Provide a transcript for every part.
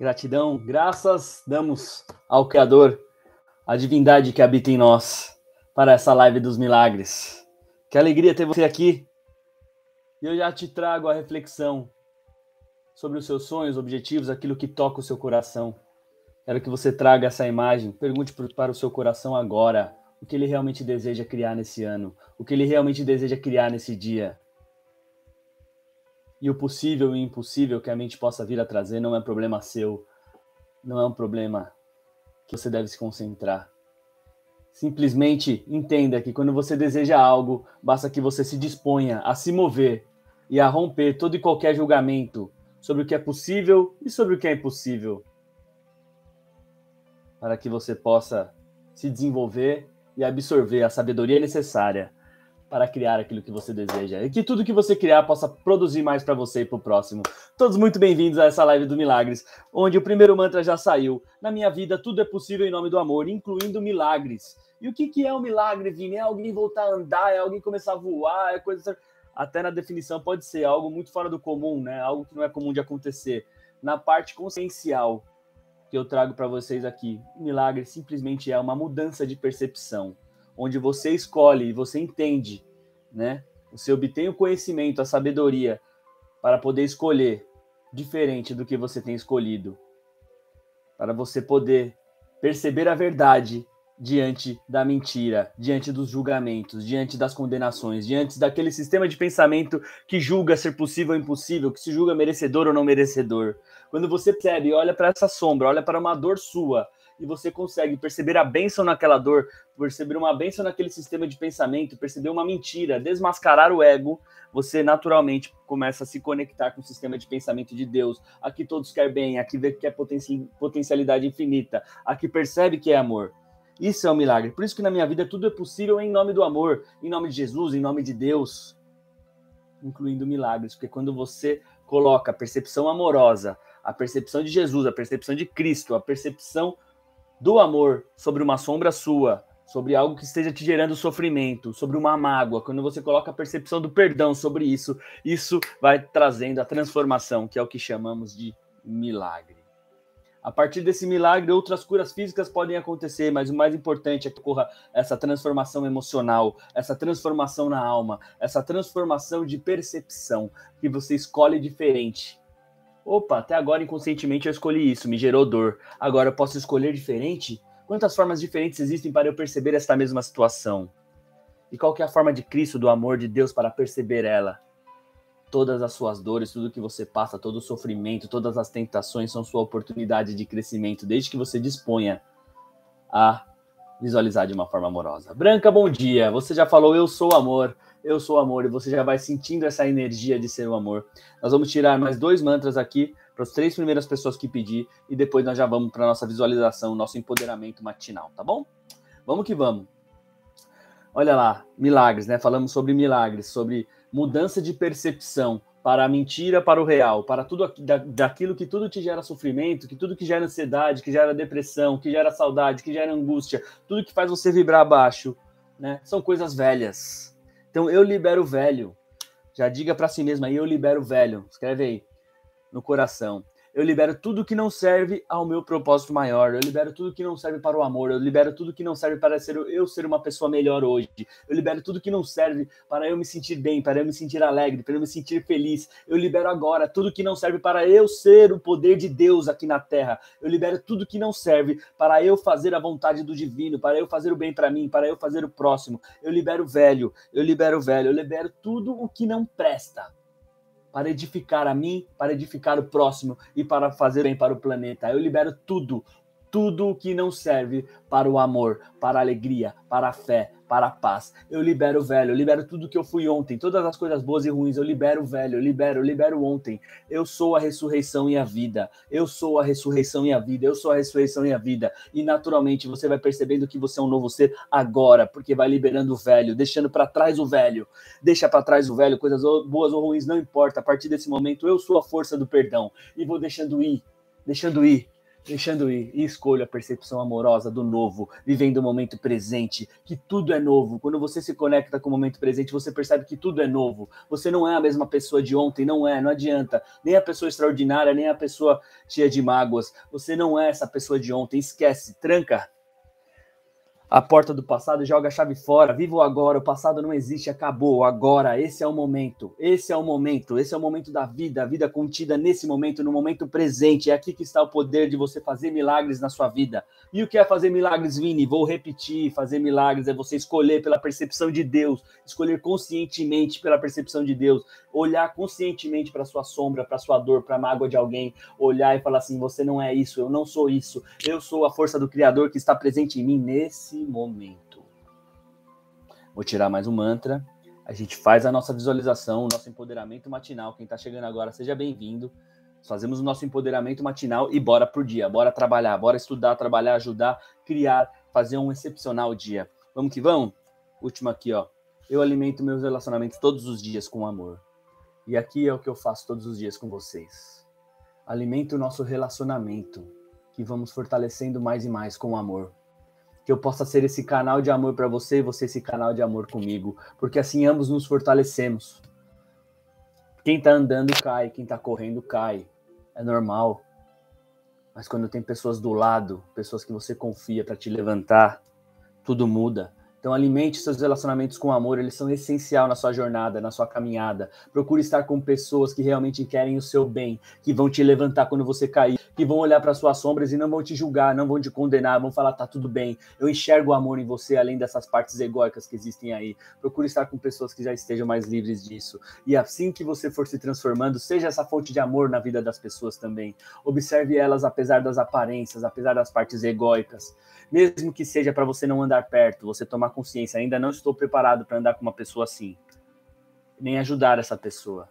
Gratidão, graças damos ao Criador, a divindade que habita em nós, para essa live dos milagres. Que alegria ter você aqui. E eu já te trago a reflexão sobre os seus sonhos, objetivos, aquilo que toca o seu coração. Quero que você traga essa imagem, pergunte para o seu coração agora o que ele realmente deseja criar nesse ano, o que ele realmente deseja criar nesse dia. E o possível e o impossível que a mente possa vir a trazer não é problema seu, não é um problema que você deve se concentrar. Simplesmente entenda que quando você deseja algo, basta que você se disponha a se mover e a romper todo e qualquer julgamento sobre o que é possível e sobre o que é impossível, para que você possa se desenvolver e absorver a sabedoria necessária para criar aquilo que você deseja e que tudo que você criar possa produzir mais para você e para o próximo. Todos muito bem-vindos a essa live do Milagres, onde o primeiro mantra já saiu. Na minha vida, tudo é possível em nome do amor, incluindo milagres. E o que, que é um milagre, Vini? É alguém voltar a andar, é alguém começar a voar, é coisa. Até na definição pode ser algo muito fora do comum, né? Algo que não é comum de acontecer. Na parte consciencial que eu trago para vocês aqui, milagre simplesmente é uma mudança de percepção onde você escolhe e você entende, né? Você obtém o conhecimento, a sabedoria para poder escolher diferente do que você tem escolhido. Para você poder perceber a verdade diante da mentira, diante dos julgamentos, diante das condenações, diante daquele sistema de pensamento que julga ser possível ou impossível, que se julga merecedor ou não merecedor. Quando você percebe, olha para essa sombra, olha para uma dor sua, e você consegue perceber a bênção naquela dor, perceber uma bênção naquele sistema de pensamento, perceber uma mentira, desmascarar o ego, você naturalmente começa a se conectar com o sistema de pensamento de Deus. Aqui todos quer bem, aqui vê que é potencialidade infinita, aqui percebe que é amor. Isso é um milagre. Por isso que na minha vida tudo é possível em nome do amor, em nome de Jesus, em nome de Deus, incluindo milagres, porque quando você coloca a percepção amorosa, a percepção de Jesus, a percepção de Cristo, a percepção do amor sobre uma sombra sua, sobre algo que esteja te gerando sofrimento, sobre uma mágoa, quando você coloca a percepção do perdão sobre isso, isso vai trazendo a transformação, que é o que chamamos de milagre. A partir desse milagre, outras curas físicas podem acontecer, mas o mais importante é que ocorra essa transformação emocional, essa transformação na alma, essa transformação de percepção, que você escolhe diferente Opa, até agora inconscientemente eu escolhi isso, me gerou dor. Agora eu posso escolher diferente? Quantas formas diferentes existem para eu perceber esta mesma situação? E qual é a forma de Cristo, do amor de Deus para perceber ela? Todas as suas dores, tudo que você passa, todo o sofrimento, todas as tentações são sua oportunidade de crescimento, desde que você disponha a visualizar de uma forma amorosa. Branca, bom dia. Você já falou eu sou amor eu sou amor, e você já vai sentindo essa energia de ser o amor. Nós vamos tirar mais dois mantras aqui para as três primeiras pessoas que pedir, e depois nós já vamos para nossa visualização, nosso empoderamento matinal, tá bom? Vamos que vamos. Olha lá, milagres, né? Falamos sobre milagres, sobre mudança de percepção para a mentira, para o real, para tudo da, daquilo que tudo te gera sofrimento, que tudo que gera ansiedade, que gera depressão, que gera saudade, que gera angústia, tudo que faz você vibrar abaixo, né? São coisas velhas então eu libero o velho. Já diga para si mesmo aí, eu libero o velho. Escreve aí no coração eu libero tudo que não serve ao meu propósito maior, eu libero tudo que não serve para o amor, eu libero tudo que não serve para ser eu ser uma pessoa melhor hoje, eu libero tudo que não serve para eu me sentir bem, para eu me sentir alegre, para eu me sentir feliz, eu libero agora tudo que não serve para eu ser o poder de Deus aqui na terra, eu libero tudo que não serve para eu fazer a vontade do divino, para eu fazer o bem para mim, para eu fazer o próximo, eu libero o velho, eu libero o velho, eu libero tudo o que não presta para edificar a mim, para edificar o próximo e para fazer bem para o planeta. Eu libero tudo, tudo o que não serve para o amor, para a alegria, para a fé, para a paz. Eu libero o velho, eu libero tudo que eu fui ontem, todas as coisas boas e ruins, eu libero o velho, eu libero, eu libero ontem. Eu sou a ressurreição e a vida. Eu sou a ressurreição e a vida. Eu sou a ressurreição e a vida. E naturalmente você vai percebendo que você é um novo ser agora, porque vai liberando o velho, deixando para trás o velho. Deixa para trás o velho, coisas boas ou ruins não importa. A partir desse momento eu sou a força do perdão e vou deixando ir, deixando ir deixando ir e escolho a percepção amorosa do novo, vivendo o momento presente, que tudo é novo. Quando você se conecta com o momento presente, você percebe que tudo é novo. Você não é a mesma pessoa de ontem, não é, não adianta. Nem a pessoa extraordinária, nem a pessoa cheia de mágoas. Você não é essa pessoa de ontem, esquece, tranca a porta do passado, joga a chave fora, viva o agora, o passado não existe, acabou, agora, esse é o momento, esse é o momento, esse é o momento da vida, a vida contida nesse momento, no momento presente, é aqui que está o poder de você fazer milagres na sua vida. E o que é fazer milagres, Vini? Vou repetir, fazer milagres é você escolher pela percepção de Deus, escolher conscientemente pela percepção de Deus, olhar conscientemente para sua sombra, para sua dor, para a mágoa de alguém, olhar e falar assim, você não é isso, eu não sou isso, eu sou a força do Criador que está presente em mim nesse momento. Vou tirar mais um mantra. A gente faz a nossa visualização, o nosso empoderamento matinal. Quem está chegando agora, seja bem-vindo. Fazemos o nosso empoderamento matinal e bora por dia. Bora trabalhar, bora estudar, trabalhar, ajudar, criar, fazer um excepcional dia. Vamos que vamos? Último aqui, ó. Eu alimento meus relacionamentos todos os dias com amor. E aqui é o que eu faço todos os dias com vocês. Alimento o nosso relacionamento, que vamos fortalecendo mais e mais com amor que eu possa ser esse canal de amor para você e você esse canal de amor comigo, porque assim ambos nos fortalecemos. Quem está andando cai, quem está correndo cai, é normal. Mas quando tem pessoas do lado, pessoas que você confia para te levantar, tudo muda. Então alimente seus relacionamentos com amor, eles são essencial na sua jornada, na sua caminhada. Procure estar com pessoas que realmente querem o seu bem, que vão te levantar quando você cair, que vão olhar para suas sombras e não vão te julgar, não vão te condenar, vão falar tá tudo bem. Eu enxergo o amor em você além dessas partes egóicas que existem aí. Procure estar com pessoas que já estejam mais livres disso. E assim que você for se transformando, seja essa fonte de amor na vida das pessoas também. Observe elas apesar das aparências, apesar das partes egóicas mesmo que seja para você não andar perto, você tomar consciência, ainda não estou preparado para andar com uma pessoa assim, nem ajudar essa pessoa,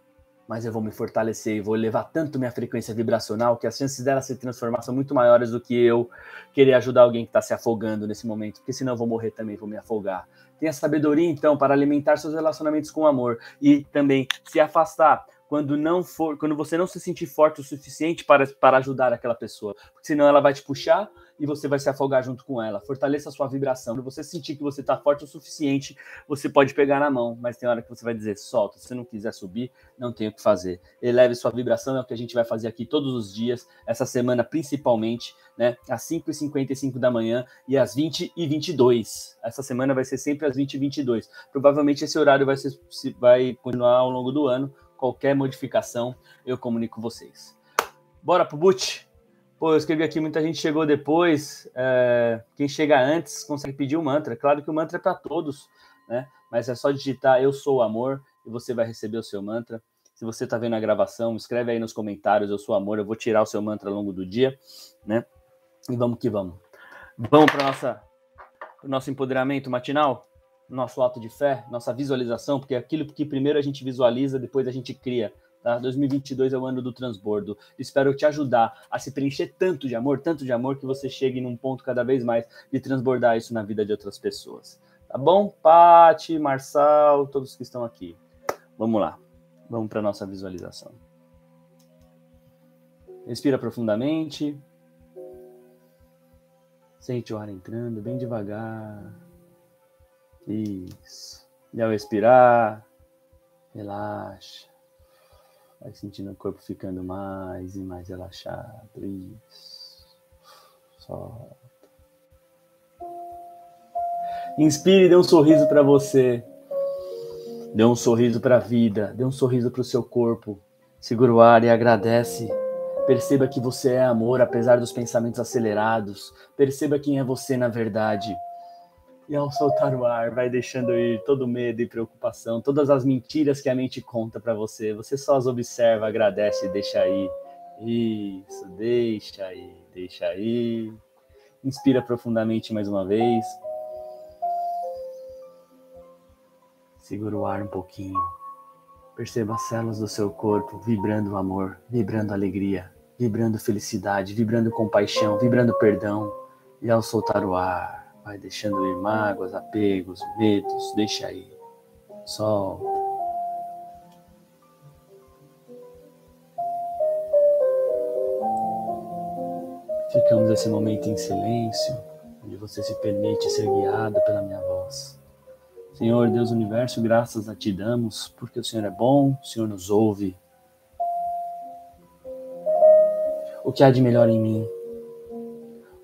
mas eu vou me fortalecer e vou levar tanto minha frequência vibracional que as chances dela se transformar são muito maiores do que eu querer ajudar alguém que está se afogando nesse momento, porque senão eu vou morrer também, vou me afogar. Tenha sabedoria, então, para alimentar seus relacionamentos com amor e também se afastar quando não for, quando você não se sentir forte o suficiente para, para ajudar aquela pessoa, porque senão ela vai te puxar e você vai se afogar junto com ela. Fortaleça a sua vibração. Quando você sentir que você está forte o suficiente, você pode pegar na mão, mas tem hora que você vai dizer: solta. Se não quiser subir, não tem o que fazer. Eleve sua vibração, é o que a gente vai fazer aqui todos os dias, essa semana principalmente, né? Às 5h55 da manhã e às 20h22. Essa semana vai ser sempre às 20h22. Provavelmente esse horário vai, ser, vai continuar ao longo do ano. Qualquer modificação, eu comunico vocês. Bora pro boot? Pô, eu escrevi aqui, muita gente chegou depois. É, quem chega antes consegue pedir o um mantra. Claro que o mantra é para todos, né? Mas é só digitar Eu sou o amor e você vai receber o seu mantra. Se você está vendo a gravação, escreve aí nos comentários Eu sou amor. Eu vou tirar o seu mantra ao longo do dia, né? E vamos que vamos. Vamos para nossa o nosso empoderamento matinal, nosso ato de fé, nossa visualização, porque é aquilo que primeiro a gente visualiza, depois a gente cria. Tá? 2022 é o ano do transbordo. Espero te ajudar a se preencher tanto de amor, tanto de amor, que você chegue num ponto cada vez mais de transbordar isso na vida de outras pessoas. Tá bom? Pati, Marçal, todos que estão aqui. Vamos lá. Vamos para nossa visualização. Respira profundamente. Sente o ar entrando bem devagar. Isso. E ao expirar, relaxa. Vai sentindo o corpo ficando mais e mais relaxado. Isso. Solta. Inspire e dê um sorriso para você. Dê um sorriso para a vida. Dê um sorriso para o seu corpo. Segura o ar e agradece. Perceba que você é amor, apesar dos pensamentos acelerados. Perceba quem é você na verdade. E ao soltar o ar, vai deixando ir todo medo e preocupação, todas as mentiras que a mente conta para você. Você só as observa, agradece e deixa aí. Isso, deixa aí, deixa aí. Inspira profundamente mais uma vez. Segura o ar um pouquinho. Perceba as células do seu corpo vibrando amor, vibrando alegria, vibrando felicidade, vibrando compaixão, vibrando perdão. E ao soltar o ar, Vai deixando ir mágoas, apegos, medos, deixa aí. Solta. Ficamos esse momento em silêncio, onde você se permite ser guiado pela minha voz. Senhor Deus universo, graças a Ti damos, porque o Senhor é bom, o Senhor nos ouve. O que há de melhor em mim?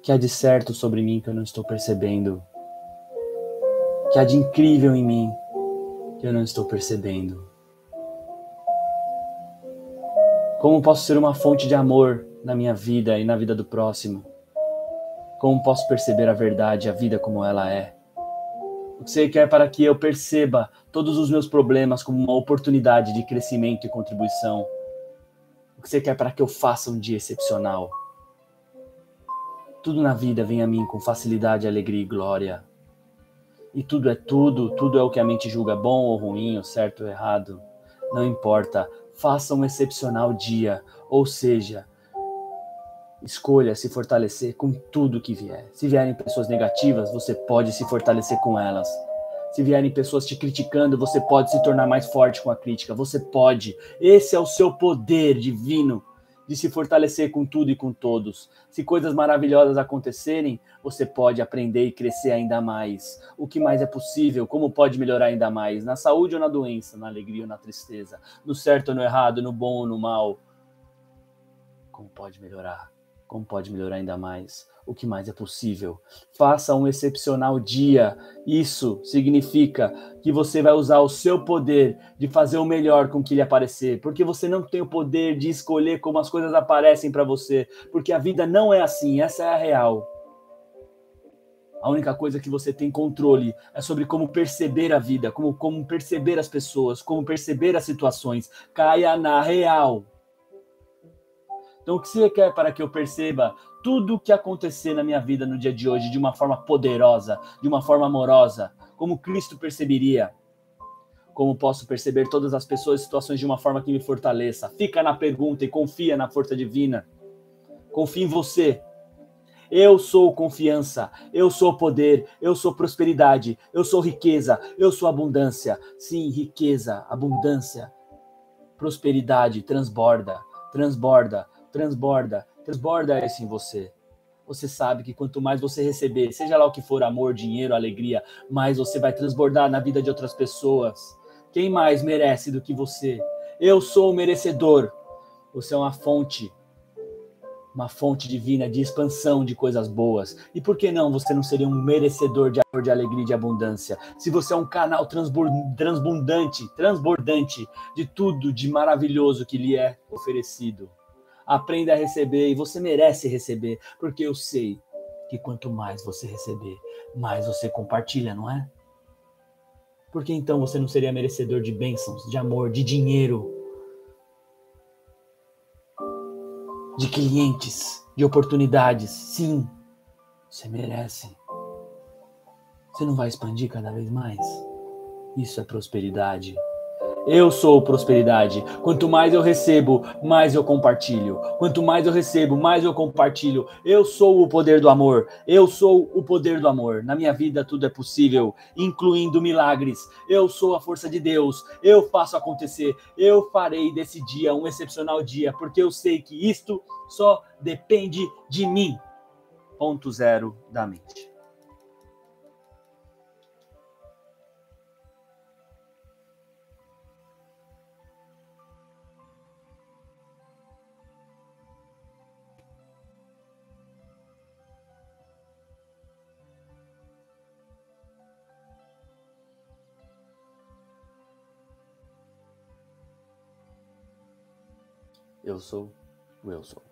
Que há de certo sobre mim que eu não estou percebendo? Que há de incrível em mim que eu não estou percebendo? Como posso ser uma fonte de amor na minha vida e na vida do próximo? Como posso perceber a verdade, a vida como ela é? O que você quer para que eu perceba todos os meus problemas como uma oportunidade de crescimento e contribuição? O que você quer para que eu faça um dia excepcional? Tudo na vida vem a mim com facilidade, alegria e glória. E tudo é tudo, tudo é o que a mente julga bom ou ruim, ou certo ou errado. Não importa, faça um excepcional dia, ou seja, Escolha se fortalecer com tudo que vier. Se vierem pessoas negativas, você pode se fortalecer com elas. Se vierem pessoas te criticando, você pode se tornar mais forte com a crítica. Você pode. Esse é o seu poder divino de se fortalecer com tudo e com todos. Se coisas maravilhosas acontecerem, você pode aprender e crescer ainda mais. O que mais é possível? Como pode melhorar ainda mais? Na saúde ou na doença? Na alegria ou na tristeza? No certo ou no errado? No bom ou no mal? Como pode melhorar? Como pode melhorar ainda mais? O que mais é possível? Faça um excepcional dia. Isso significa que você vai usar o seu poder de fazer o melhor com que lhe aparecer, porque você não tem o poder de escolher como as coisas aparecem para você, porque a vida não é assim, essa é a real. A única coisa que você tem controle é sobre como perceber a vida, como, como perceber as pessoas, como perceber as situações. Caia na real. Então, o que você quer para que eu perceba tudo o que acontecer na minha vida no dia de hoje de uma forma poderosa, de uma forma amorosa, como Cristo perceberia? Como posso perceber todas as pessoas e situações de uma forma que me fortaleça? Fica na pergunta e confia na força divina. Confia em você. Eu sou confiança, eu sou poder, eu sou prosperidade, eu sou riqueza, eu sou abundância. Sim, riqueza, abundância, prosperidade transborda, transborda, transborda, transborda isso em você. Você sabe que quanto mais você receber, seja lá o que for, amor, dinheiro, alegria, mais você vai transbordar na vida de outras pessoas. Quem mais merece do que você? Eu sou o merecedor. Você é uma fonte, uma fonte divina de expansão de coisas boas. E por que não você não seria um merecedor de amor, de alegria e de abundância? Se você é um canal transbordante, transbordante de tudo de maravilhoso que lhe é oferecido aprenda a receber e você merece receber, porque eu sei que quanto mais você receber, mais você compartilha, não é? Porque então você não seria merecedor de bênçãos, de amor, de dinheiro, de clientes, de oportunidades? Sim, você merece. Você não vai expandir cada vez mais? Isso é prosperidade. Eu sou prosperidade. Quanto mais eu recebo, mais eu compartilho. Quanto mais eu recebo, mais eu compartilho. Eu sou o poder do amor. Eu sou o poder do amor. Na minha vida tudo é possível, incluindo milagres. Eu sou a força de Deus. Eu faço acontecer. Eu farei desse dia um excepcional dia, porque eu sei que isto só depende de mim. Ponto zero da mente. Eu sou o eu sou.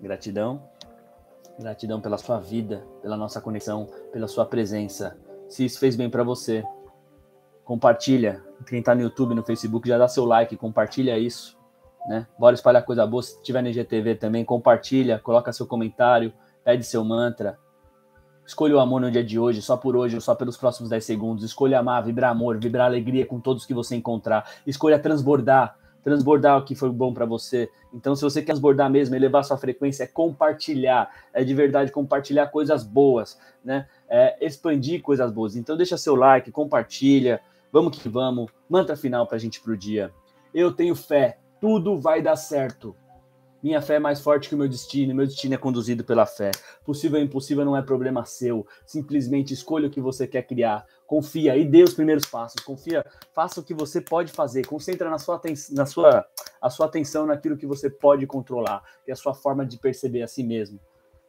Gratidão. Gratidão pela sua vida, pela nossa conexão, pela sua presença. Se isso fez bem para você, compartilha. Quem está no YouTube, no Facebook, já dá seu like, compartilha isso. Né? Bora espalhar coisa boa. Se tiver no IGTV também, compartilha, coloca seu comentário, pede seu mantra. Escolha o amor no dia de hoje, só por hoje ou só pelos próximos 10 segundos. Escolha amar, vibrar amor, vibrar alegria com todos que você encontrar. Escolha transbordar transbordar o que foi bom para você. Então, se você quer transbordar mesmo, elevar sua frequência, é compartilhar, é de verdade compartilhar coisas boas, né? É expandir coisas boas. Então, deixa seu like, compartilha, vamos que vamos. Mantra final para a gente pro dia. Eu tenho fé, tudo vai dar certo. Minha fé é mais forte que o meu destino, meu destino é conduzido pela fé. Possível ou impossível não é problema seu. Simplesmente escolha o que você quer criar. Confia e dê os primeiros passos. Confia, faça o que você pode fazer. Concentra na sua, na sua, a sua atenção naquilo que você pode controlar, que é a sua forma de perceber a si mesmo.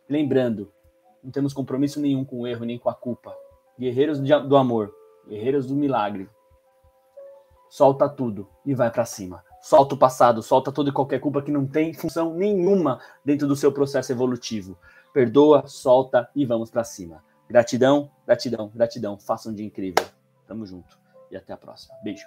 Lembrando, não temos compromisso nenhum com o erro nem com a culpa. Guerreiros do amor, guerreiros do milagre. Solta tudo e vai para cima solta o passado, solta toda e qualquer culpa que não tem função nenhuma dentro do seu processo evolutivo. Perdoa, solta e vamos para cima. Gratidão, gratidão, gratidão. Faça um dia incrível. Tamo junto e até a próxima. Beijo.